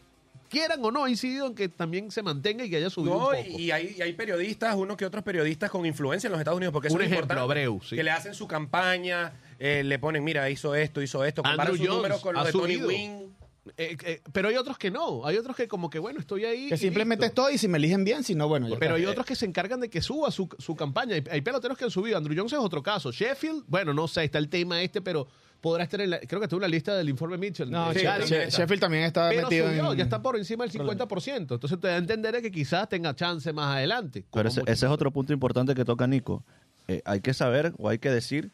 Quieran o no, ha incidido en que también se mantenga y que haya subido No, un poco. y hay, y hay periodistas, unos que otros periodistas con influencia en los Estados Unidos, porque eso Un es ejemplo, importante, Abreu, sí. que le hacen su campaña, eh, le ponen, mira, hizo esto, hizo esto, comparan sus números con los de Tony. Wynn. Eh, eh, pero hay otros que no. Hay otros que como que, bueno, estoy ahí. Que y simplemente listo. estoy y si me eligen bien, si no, bueno. ya Pero hay otros que se encargan de que suba su, su campaña. Hay, hay peloteros que han subido. Andrew Jones es otro caso. Sheffield, bueno, no sé, está el tema este, pero podrá estar en la... Creo que está en la lista del informe Mitchell. No, de Sí, She- Chelsea. también está. Sheffield también está pero metido subió, en... ya está por encima del 50%. Entonces te da a entender que quizás tenga chance más adelante. Pero ese, ese es otro punto importante que toca Nico. Eh, hay que saber o hay que decir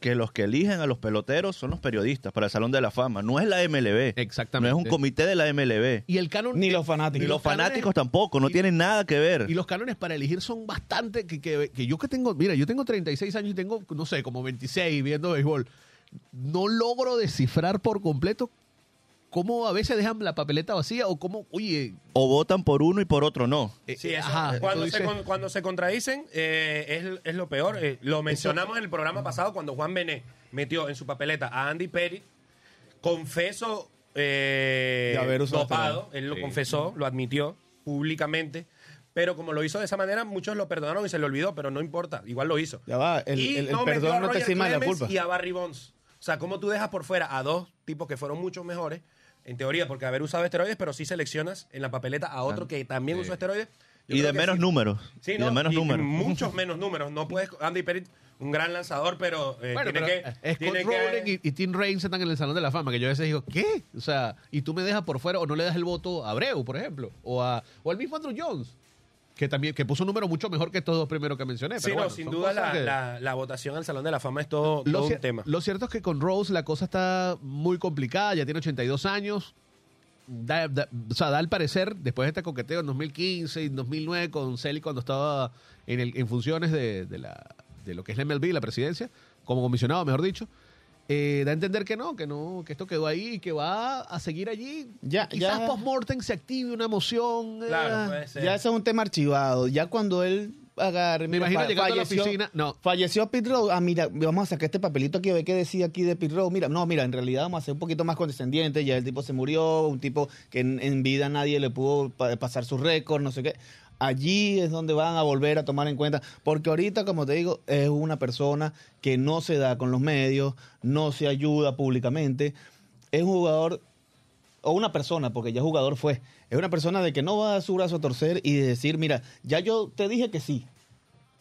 que los que eligen a los peloteros son los periodistas para el Salón de la Fama. No es la MLB. Exactamente. No es un comité de la MLB. Y el canon... Ni los fanáticos. Ni los fanáticos tampoco, no y- tienen nada que ver. Y los cánones para elegir son bastante. Que, que, que yo que tengo. Mira, yo tengo 36 años y tengo, no sé, como 26 viendo béisbol. No logro descifrar por completo cómo a veces dejan la papeleta vacía o cómo, oye. O votan por uno y por otro no. eh, Sí, eso, ajá, cuando, se, dices- cuando se contradicen eh, es, es lo peor. Eh, lo mencionamos en el programa pasado cuando Juan Bené metió en su papeleta a Andy Perry, confeso eh, De haber usado dopado, esteroides. él lo Sí. confesó, lo admitió públicamente, pero como lo hizo de esa manera, muchos lo perdonaron y se le olvidó, pero no importa, igual lo hizo. Ya va, el, Y el- el no metió a perdón no te de la culpa. Y a Barry Bonds. O sea, ¿cómo tú dejas por fuera a dos tipos que fueron mucho mejores? En teoría, porque haber usado esteroides, pero sí seleccionas en la papeleta a otro que también usó esteroides. Yo Y de menos sí. números. Sí, y no, de menos y números. Muchos menos números. No puedes. Andy Perry, un gran lanzador, pero eh, Bueno, tiene pero que. Scott tiene que y, y Tim Raines están en el Salón de la Fama, que yo a veces digo, ¿qué? O sea, y tú me dejas por fuera o no le das el voto a Abreu, por ejemplo, o, a, o al mismo Andrew Jones, que también que puso un número mucho mejor que estos dos primeros que mencioné. Sí, pero no, bueno, sin duda la, que- la- la votación al Salón de la Fama es todo, Lo, todo cier- un tema. lo cierto es que con Rose la cosa está muy complicada, ya tiene 82 años. Da, da- o sea, da al parecer, después de este coqueteo en 2015 y 2009 con Celi cuando estaba en, el- en funciones de, de la, de lo que es la MLB, la presidencia, como comisionado, mejor dicho, eh, da a entender que no, que no, que esto quedó ahí y que va a seguir allí. Ya- Quizás ya- post-mortem se active una emoción. eh, Claro, puede ser. Ya ese es un tema archivado. Ya cuando él agarre. Me mira, imagino llegando a la falleció- oficina. No, Falleció Pete Rose. Ah, mira, vamos a sacar este papelito aquí a ver qué decía aquí de Pete Rose. Mira, no, mira, en realidad vamos a ser un poquito más condescendientes. Ya el tipo se murió, un tipo que en, en vida nadie le pudo pa- pasar su récord, no sé qué. Allí es donde van a volver a tomar en cuenta. Porque ahorita, como te digo, es una persona que no se da con los medios, no se ayuda públicamente. Es un jugador o una persona, porque ya jugador fue, es una persona de que no va a dar su brazo a torcer y de decir, mira, ya yo te dije que sí,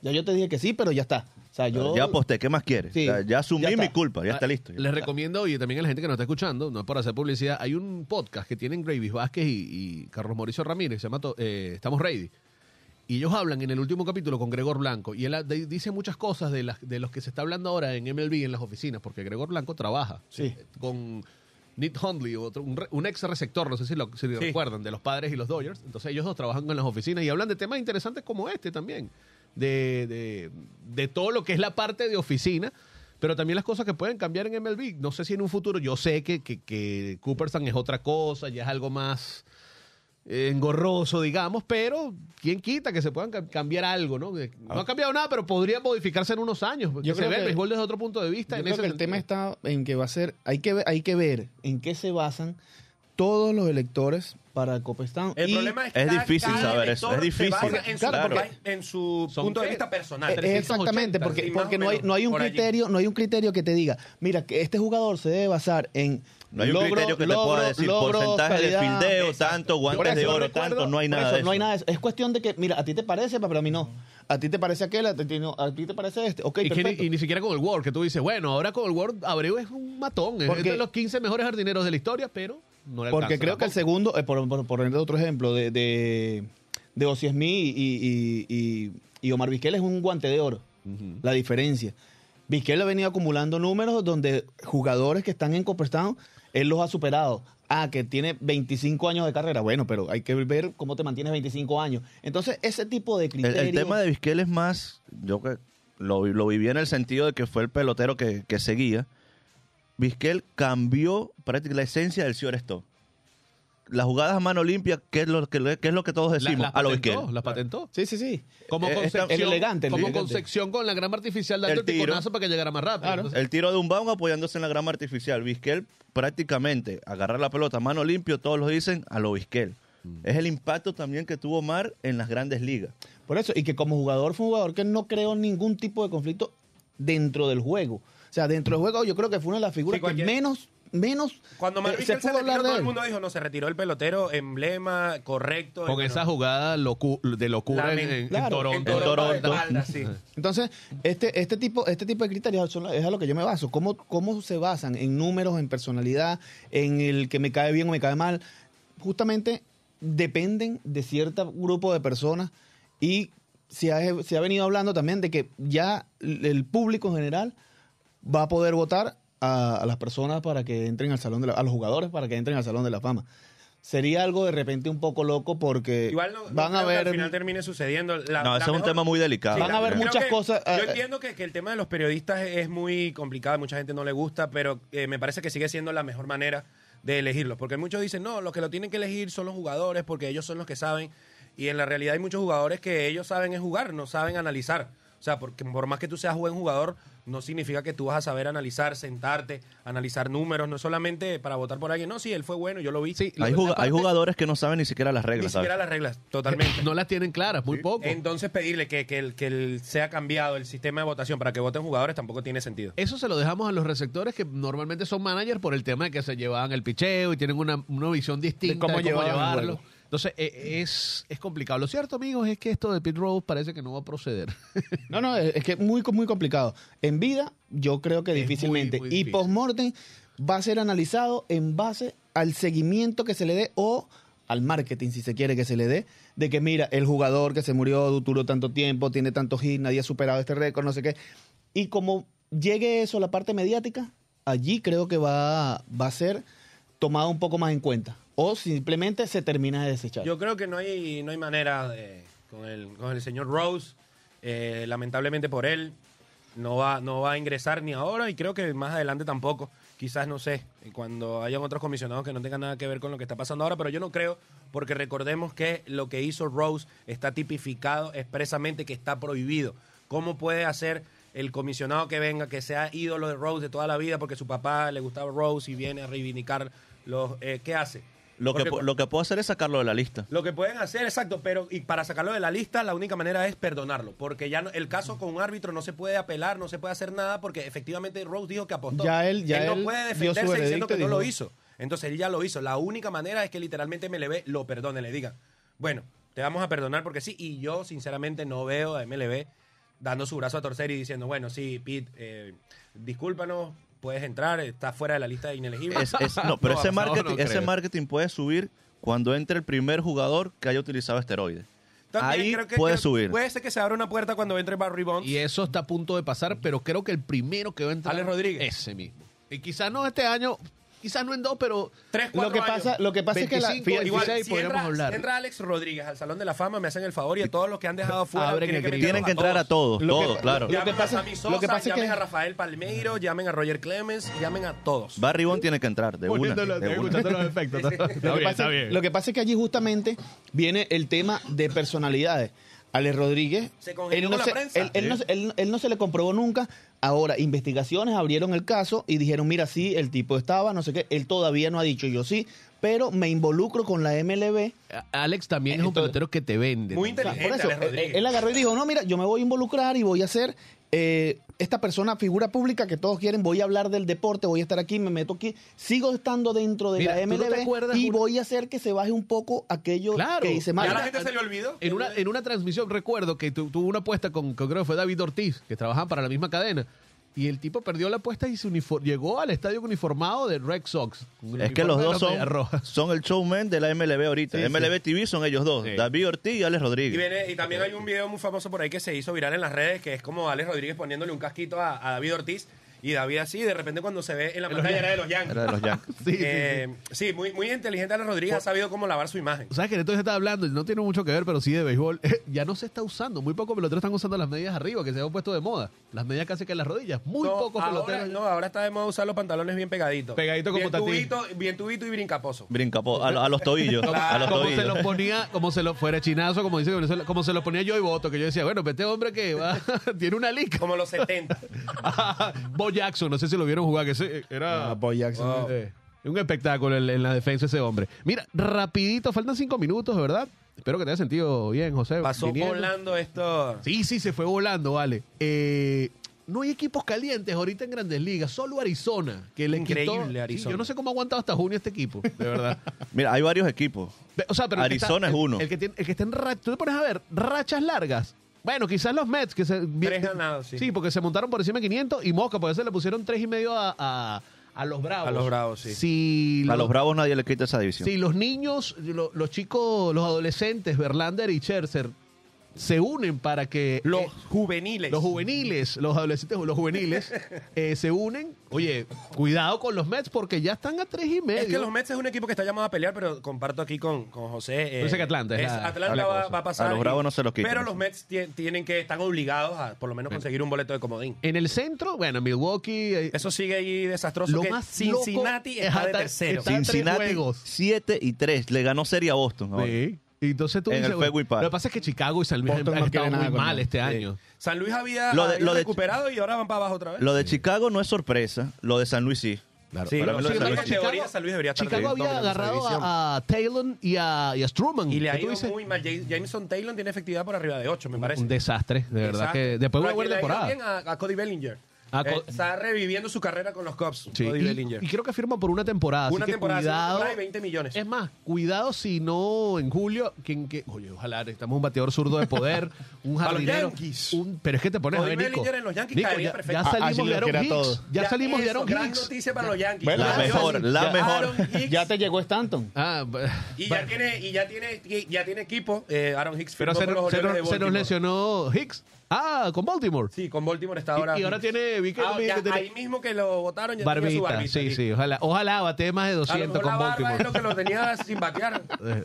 ya yo te dije que sí, pero ya está. O sea, yo... Ya aposté, ¿qué más quieres? Sí, O sea, ya asumí ya mi culpa, ya está Ah, listo. ya Les está. recomiendo, y también a la gente que nos está escuchando, no es por hacer publicidad, hay un podcast que tienen Gravis Vázquez y, y Carlos Mauricio Ramírez, se llama eh, Estamos Ready. Y ellos hablan en el último capítulo con Gregor Blanco. Y él dice muchas cosas de, las, de los que se está hablando ahora en MLB en las oficinas, porque Gregor Blanco trabaja Sí. con Nick Hundley, otro, un, re- un ex receptor, no sé si lo si Sí. recuerdan, de los padres y los Dodgers. Entonces ellos dos trabajan en las oficinas y hablan de temas interesantes como este también, de, de, de todo lo que es la parte de oficina, pero también las cosas que pueden cambiar en MLB. No sé si en un futuro, yo sé que, que, que Cooperstown es otra cosa, ya es algo más eh, engorroso, digamos, pero quién quita que se puedan ca- cambiar algo, ¿no? Que No ha cambiado nada, pero podría modificarse en unos años. Yo se creo ve el que- béisbol desde otro punto de vista. Yo en creo ese que el sentido. tema está en que va a ser, hay que ver, hay que ver en qué se basan todos los electores para Copestown. El y- problema es que Es difícil saber eso, es se basa difícil. En su, Claro, en su punto de vista personal. Eh, 380, Exactamente, porque, porque no hay, no hay un allí. criterio, no hay un criterio que te diga, mira, que este jugador se debe basar en No hay un logro- criterio que te pueda decir logro, porcentaje calidad. de fildeo, Exacto. tanto, guantes eso de oro, recuerdo- tanto, no hay nada eso de No hay eso. nada de eso. Es cuestión de que, mira, a ti te parece, pero a mí no. A ti te parece aquel, a ti, no- a ti te parece este. Ok, Y, que ni, perfecto. y ni siquiera con el World, que tú dices, bueno, ahora con el World Abreu es un matón, es Porque- de los 15 mejores jardineros de la historia, pero no le Porque alcanza creo que el segundo, eh, por, por, por poner otro ejemplo, de, de, de Ozzie Smith y, y, y- y Omar Vizquel es un guante de oro. La diferencia. Vizquel ha venido acumulando números donde jugadores que están en Cooperstown, él los ha superado. Ah, que tiene 25 años de carrera. Bueno, pero hay que ver cómo te mantienes 25 años. Entonces, ese tipo de criterios... el tema de Vizquel es más, yo que lo, lo viví en el sentido de que fue el pelotero que, que seguía. Vizquel cambió prácticamente la esencia del señor Stop. Las jugadas a mano limpia, ¿qué es lo que, qué es lo que todos La- decimos? a lo patentó, Vizquel. las patentó. Sí, sí, sí. Como Eh, concepción, el elegante, el como elegante. concepción con la grama artificial dando El el, tiro. ticonazo para que llegara más rápido. Claro. Entonces, El tiro de un bound apoyándose en la grama artificial. Vizquel prácticamente agarrar la pelota a mano limpio, todos lo dicen, a lo Vizquel. Mm. Es el impacto también que tuvo Mar en las grandes ligas. Por eso, y que como jugador fue un jugador que no creó ningún tipo de conflicto dentro del juego. O sea, dentro del juego yo creo que fue una de las figuras Sí, que menos, menos Cuando eh, Marvin se se, pudo retiró, hablar de todo el mundo dijo, no, se retiró el pelotero, emblema, correcto. con esa jugada locu- de locura en, en- en Toronto. en Toronto, Toronto. de espalda, sí. Entonces, este, este, tipo, este tipo de criterios son- es a lo que yo me baso. ¿Cómo, ¿Cómo se basan? En números, en personalidad, en el que me cae bien o me cae mal. Justamente dependen de cierto grupo de personas y se ha, se ha venido hablando también de que ya el público en general va a poder votar a, a las personas para que entren al salón de la, a los jugadores para que entren al salón de la fama. Sería algo de repente un poco loco porque Igual no, no van a ver al final termine sucediendo. La- No, la ese es un tema muy delicado. Van a haber muchas que- cosas, Yo eh, entiendo que, que el tema de los periodistas es muy complicado, mucha gente no le gusta, pero eh, me parece que sigue siendo la mejor manera de elegirlos. Porque muchos dicen, no, los que lo tienen que elegir son los jugadores porque ellos son los que saben. Y en la realidad hay muchos jugadores que ellos saben es jugar, no saben analizar. O sea, porque por más que tú seas buen jugador, no significa que tú vas a saber analizar, sentarte, analizar números, no solamente para votar por alguien. No, sí, él fue bueno, yo lo vi. Sí, Hay, jugadores que no saben ni siquiera las Ni reglas. ¿sabes? siquiera las reglas, totalmente. No las tienen claras, muy poco. Entonces pedirle que, que, el- que el- sea cambiado el sistema de votación para que voten jugadores tampoco tiene sentido. Eso se lo dejamos a los receptores que normalmente son managers por el tema de que se llevaban el picheo y tienen una, una visión distinta de cómo cómo, llevarlo. Entonces eh, es, es complicado. Lo cierto, amigos, es que esto de Pete Rose parece que no va a proceder. No, no, es que es muy, muy complicado. En vida, yo creo que Es difícilmente. muy, muy y post-mortem va a ser analizado en base al seguimiento que se le dé o al marketing, si se quiere que se le dé, de que mira, el jugador que se murió duró tanto tiempo, tiene tantos hits, nadie ha superado este récord, no sé qué. Y como llegue eso a la parte mediática, allí creo que va, va a ser tomado un poco más en cuenta. O simplemente se termina de desechar. Yo creo que no hay, no hay manera de, con, el, con el señor Rose, eh, lamentablemente por él. no va, no va a ingresar ni ahora y creo que más adelante tampoco. Quizás, no sé, cuando hayan otros comisionados que no tengan nada que ver con lo que está pasando ahora, pero yo no creo, porque recordemos que lo que hizo Rose está tipificado expresamente que está prohibido. ¿Cómo puede hacer el comisionado que venga, que sea ídolo de Rose de toda la vida, porque su papá le gustaba Rose y viene a reivindicar los... eh, ¿Qué hace? Lo que, Porque lo que puedo hacer es sacarlo de la lista. lo que pueden hacer, exacto, pero y para sacarlo de la lista, la única manera es perdonarlo, porque ya no- el caso con un árbitro no se puede apelar, no se puede hacer nada, porque efectivamente Rose dijo que apostó. Ya él- ya no él puede dio su defenderse diciendo que y no lo hizo. Entonces él ya lo hizo. La única manera es que literalmente MLB lo perdone, le diga, bueno, te vamos a perdonar porque sí, y yo sinceramente no veo a MLB dando su brazo a torcer y diciendo, bueno, sí, Pete, eh, discúlpanos, puedes entrar, estás fuera de la lista de inelegibles. Es- es- no, pero No, ese, marketing, no ese marketing puede subir cuando entre el primer jugador que haya utilizado esteroides. También Ahí creo que- puede creo- subir. Puede ser que se abra una puerta cuando entre Barry Bonds. Y eso está a punto de pasar, pero creo que el primero que va a entrar Alex Rodríguez. Ese mismo. Y quizás no este año, quizás no en dos, pero Tres, Lo cuatro que, años. pasa, lo que pasa es que la, 25, fíjate, Igual, 16 si podríamos entra, hablar. si entra Alex Rodríguez al Salón de la Fama, me hacen el favor y a todos los que han dejado fuera Abren tienen el que. Tienen que entrar a todos, Lo que- todos, claro. lo que Llamen pasa- a Sammy lo Sosa, que pasa es llamen que- a Rafael Palmeiro, llamen a Roger Clemens, llamen a todos. Barry Bond tiene que entrar de una. Poniéndolo- de una. escuchando los efectos. Está, Lo bien, que, pasa, está bien. lo que pasa es que allí justamente viene el tema de personalidades. Alex Rodríguez, Se él no se, prensa. él- él no se- él- él no se le comprobó nunca. Ahora, investigaciones abrieron el caso y dijeron, mira, sí, el tipo estaba, no sé qué. Él todavía no ha dicho yo sí, pero me involucro con la MLB. Alex también es un pelotero que te vende. Muy O sea, inteligente, por eso, Alex él, Rodríguez. él agarró y dijo, no, mira, yo me voy a involucrar y voy a ser eh, esta persona, figura pública que todos quieren, voy a hablar del deporte, voy a estar aquí, me meto aquí, sigo estando dentro de Mira, la ¿tú no te MLB acuerdas y una- voy a hacer que se baje un poco aquello Claro. que hice ¿Ya mal. la gente se le olvidó? En una, en una transmisión recuerdo que tu- tuvo una apuesta con, con creo que fue David Ortiz, que trabajaban para la misma cadena. Y el tipo perdió la apuesta y se llegó al estadio uniformado de Red Sox. Es que los dos son, son el showman de la MLB ahorita. Sí, MLB TV son ellos dos, Sí. David Ortiz y Alex Y, Rodríguez. viene- y también hay un video muy famoso por ahí que se hizo viral en las redes, que es como Alex Rodríguez poniéndole un casquito a, a David Ortiz. Y David así, de repente cuando se ve en la pantalla era de los Yankees. Era de los Yankees. Sí, sí, Eh, sí, muy, muy inteligente Alex Rodríguez, ha sabido cómo lavar su imagen. ¿Sabes que entonces estaba hablando? y No tiene mucho que ver, pero sí de béisbol. ya no se está usando. Muy pocos peloteros están usando las medias arriba, que se han puesto de moda. Las medias casi que en las rodillas. Muy No, pocos ahora, peloteros. No, ahora está de moda usar los pantalones bien pegaditos. Pegadito como bien tubito, bien tubito y brincaposo. Brinca po- a, lo- a los tobillos. a los como se los ponía, como se los fuera chinazo, como dice Venezuela, como se los ponía yo y voto, que yo decía, bueno, este hombre que va, tiene una lica. Como los 70. Bo Jackson, no sé si lo vieron jugar, que ese era Ah, Bo Jackson. Wow. eh, un espectáculo en, en la defensa ese hombre. Mira, rapidito, faltan cinco minutos, ¿verdad? Espero que te haya sentido bien, José. Pasó viniendo. volando esto. Sí, sí, se fue volando, vale. Eh, no hay equipos calientes ahorita en Grandes Ligas, solo Arizona, que le Increíble, quitó- Arizona. Sí, yo no sé cómo ha aguantado hasta junio este equipo, de verdad. Mira, hay varios equipos. O sea, pero Arizona está- es uno. El, que, tiene, el que está en rachas, tú te pones a ver, rachas largas. Bueno, quizás los Mets, que se... Tres ganados, sí. Sí, porque se montaron por encima de 500 y Mosca, por eso le pusieron tres y medio a, a, a los Bravos. A los Bravos, sí. Si A los- los Bravos nadie le quita esa división. si los niños, lo- los chicos, los adolescentes, Verlander y Scherzer, se unen para que... Los eh, juveniles. los juveniles, los adolescentes, los juveniles, eh, se unen. Oye, cuidado con los Mets porque ya están a tres y medio. Es que los Mets es un equipo que está llamado a pelear, pero comparto aquí con, con José. eh, Yo sé que Atlanta es la- Atlanta la va, a pasar. A los Bravos no se los quitan. Pero los Mets ti- tienen que, están obligados a por lo menos conseguir un boleto de comodín. En el centro, bueno, Milwaukee... eh, Eso sigue ahí desastroso. Lo que más Cincinnati loco está es de tercero. está- Cincinnati juegos. 7 y 3. Le ganó serie a Boston. ahora. Sí. Y entonces tú En dices, el bueno, Fenway Park. Lo que pasa es que Chicago y San Luis han, Boston no han quiere estado muy con mal él. este Sí. año. San Luis había, Lo de- había lo de- recuperado y ahora van para abajo otra vez. Lo de Chicago no es sorpresa. Lo de San Luis sí. Claro. Sí, Para lo- mí lo de San Luis en sí. teoría San Luis debería estar Chicago había esa agarrado división. a, a Taylor y a, y a Struman. Y le ha tú ido dices, muy mal. James- Jameson Taylor tiene efectividad por arriba de 8, me parece. Un desastre, de verdad Exacto. que después de una buena a quien le ha ido temporada. bien a, a Cody Bellinger. A Eh, está reviviendo su carrera con los Cubs, Sí, Cody y, Bellinger. y creo que firma por una temporada. Una que temporada, cuidado. temporada y 20 millones. Es más, cuidado si no en julio, quien que, oye, ojalá estamos un bateador zurdo de poder, un Para los jardinero, Yankees. un- pero es que te pones Cody a ver, Nico, Bellinger en los Yankees Nico, caería ya, perfecto. ya Ah, salimos de lo Aaron quiera Hicks, todo. ya, salimos de eso, Aaron gran Hicks. noticia para los Yankees. Bueno, La Aaron mejor, Hicks. la Ya mejor. Aaron Hicks. Ya te llegó Stanton. Ah, b- Y ya tiene, y ya tiene, y ya tiene equipo. Eh, Aaron Hicks pero firmó se, con los se Orioles de nos, se nos Baltimore. lesionó Hicks. Ah, con Baltimore. Sí, con Baltimore está ahora. y, ahora tiene, vi que, Ah, vi ya, que ahí mismo que lo votaron ya tenía su barbita. barbita. Sí, aquí. sí, ojalá, ojalá bate más de A lo 200 mejor con la barba Baltimore. es lo que lo tenía sin batear. Eh,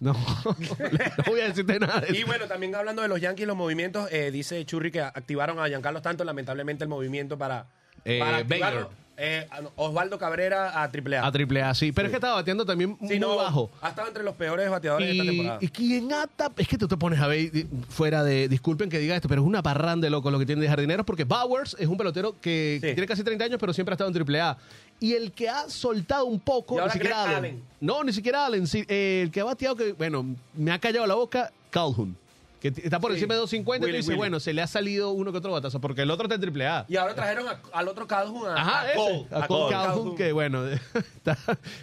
No, no voy a decirte nada de Y bueno, también hablando de los Yankees, los movimientos, eh, dice Churri que activaron a Giancarlo Stanton, lamentablemente el movimiento para, Eh, para activarlo. Eh, a- Osvaldo Cabrera a AAA. A triple A, sí. Pero es que estaba bateando también Sí, muy no, bajo. Ha estado entre los peores bateadores de esta temporada. y quien ata, es que tú te pones a ver fuera de, disculpen que diga esto, pero es una parrán de loco lo que tiene de jardineros porque Bowers es un pelotero que, tiene casi 30 años, pero siempre ha estado en AAA. Y el que ha soltado un poco, ni siquiera Allen. Allen. No, ni siquiera Allen. eh, el que ha bateado que, bueno, me ha callado la boca, Calhoun. Que está por Sí. encima de 250 y Willy, tú dices, Willy. bueno, se le ha salido uno que otro batazo, porque el otro está en AAA. Y ahora trajeron a- al otro Calhoun, a, Ajá, a ese, Cole. a a Cole Cole Calhoun, que bueno, está,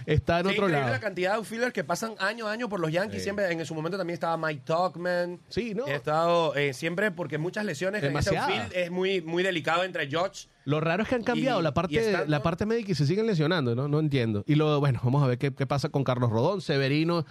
está en Sí, otro increíble lado. la cantidad de outfielders que pasan año a año por los Yankees. Siempre, en su momento también estaba Mike Tuckman. Sí, ¿no? He estado eh, siempre porque muchas lesiones en ese outfield es muy, muy delicado entre George. Lo raro es que han cambiado Y- la y parte estando- la parte médica y se siguen lesionando, ¿no? No entiendo. Y lo, bueno, vamos a ver qué, qué pasa con Carlos Rodón. Severino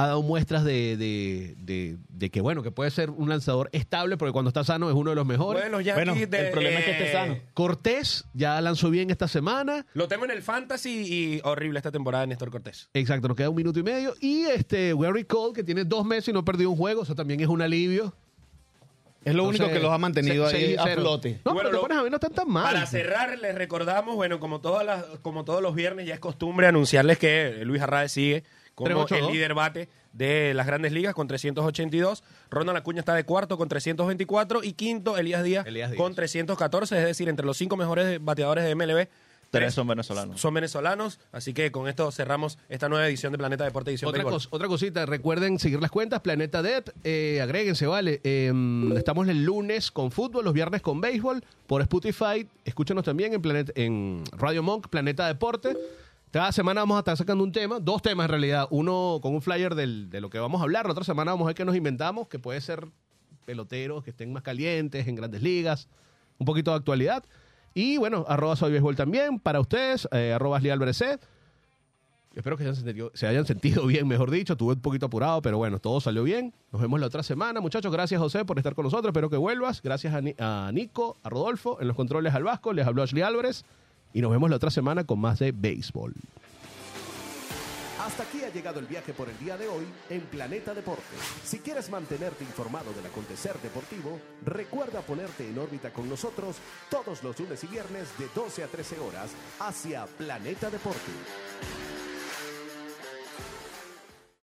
ha dado muestras de, de, de- de que, bueno, que puede ser un lanzador estable, porque cuando está sano es uno de los mejores. Bueno, los Yankees Bueno, de- el problema es que esté eh, sano. Cortés ya lanzó bien esta semana. Lo tengo en el fantasy y horrible esta temporada de Néstor Cortés. Exacto, nos queda un minuto y medio. Y este, Gary Cole, que tiene dos meses y no ha perdido un juego, eso también es un alivio. Es lo Entonces, único que los ha mantenido se- ahí a flote. No, Bueno, pero te lo- pones a ver, no están tan mal. Para cerrar, les recordamos, bueno, como, todas las, como todos los viernes, ya es costumbre anunciarles que Luis Arraez sigue como 382. el líder bate de las grandes ligas con 382. Ronald Acuña está de cuarto con 324 y quinto Elías Díaz, Elías Díaz. con 314, es decir, entre los cinco mejores bateadores de MLB. Tres son venezolanos. Son venezolanos, así que con esto cerramos esta nueva edición de Planeta Deporte Edición Otra, cos- otra cosita, recuerden seguir las cuentas, Planeta Dead, eh, agréguense, vale. Eh, estamos el lunes con fútbol, los viernes con béisbol, por Spotify, escúchenos también en, Planet, en Radio Monk, Planeta Deporte. Cada semana vamos a estar sacando un tema, dos temas en realidad, uno con un flyer del- de lo que vamos a hablar, la otra semana vamos a ver qué nos inventamos, que puede ser peloteros que estén más calientes en grandes ligas, un poquito de actualidad. Y bueno, arroba soy béisbol también para ustedes, eh, arroba. Espero que se hayan, sentido, se hayan sentido bien, mejor dicho. Estuve un poquito apurado, pero bueno, todo salió bien. Nos vemos la otra semana. Muchachos, gracias José por estar con nosotros. Espero que vuelvas. Gracias a, Ni- a Nico, a Rodolfo, en los controles al Vasco. Les habló Ashley Álvarez. Y nos vemos la otra semana con más de béisbol. Hasta aquí ha llegado el viaje por el día de hoy en Planeta Deporte. Si quieres mantenerte informado del acontecer deportivo, recuerda ponerte en órbita con nosotros todos los lunes y viernes de 12 a 13 horas hacia Planeta Deporte.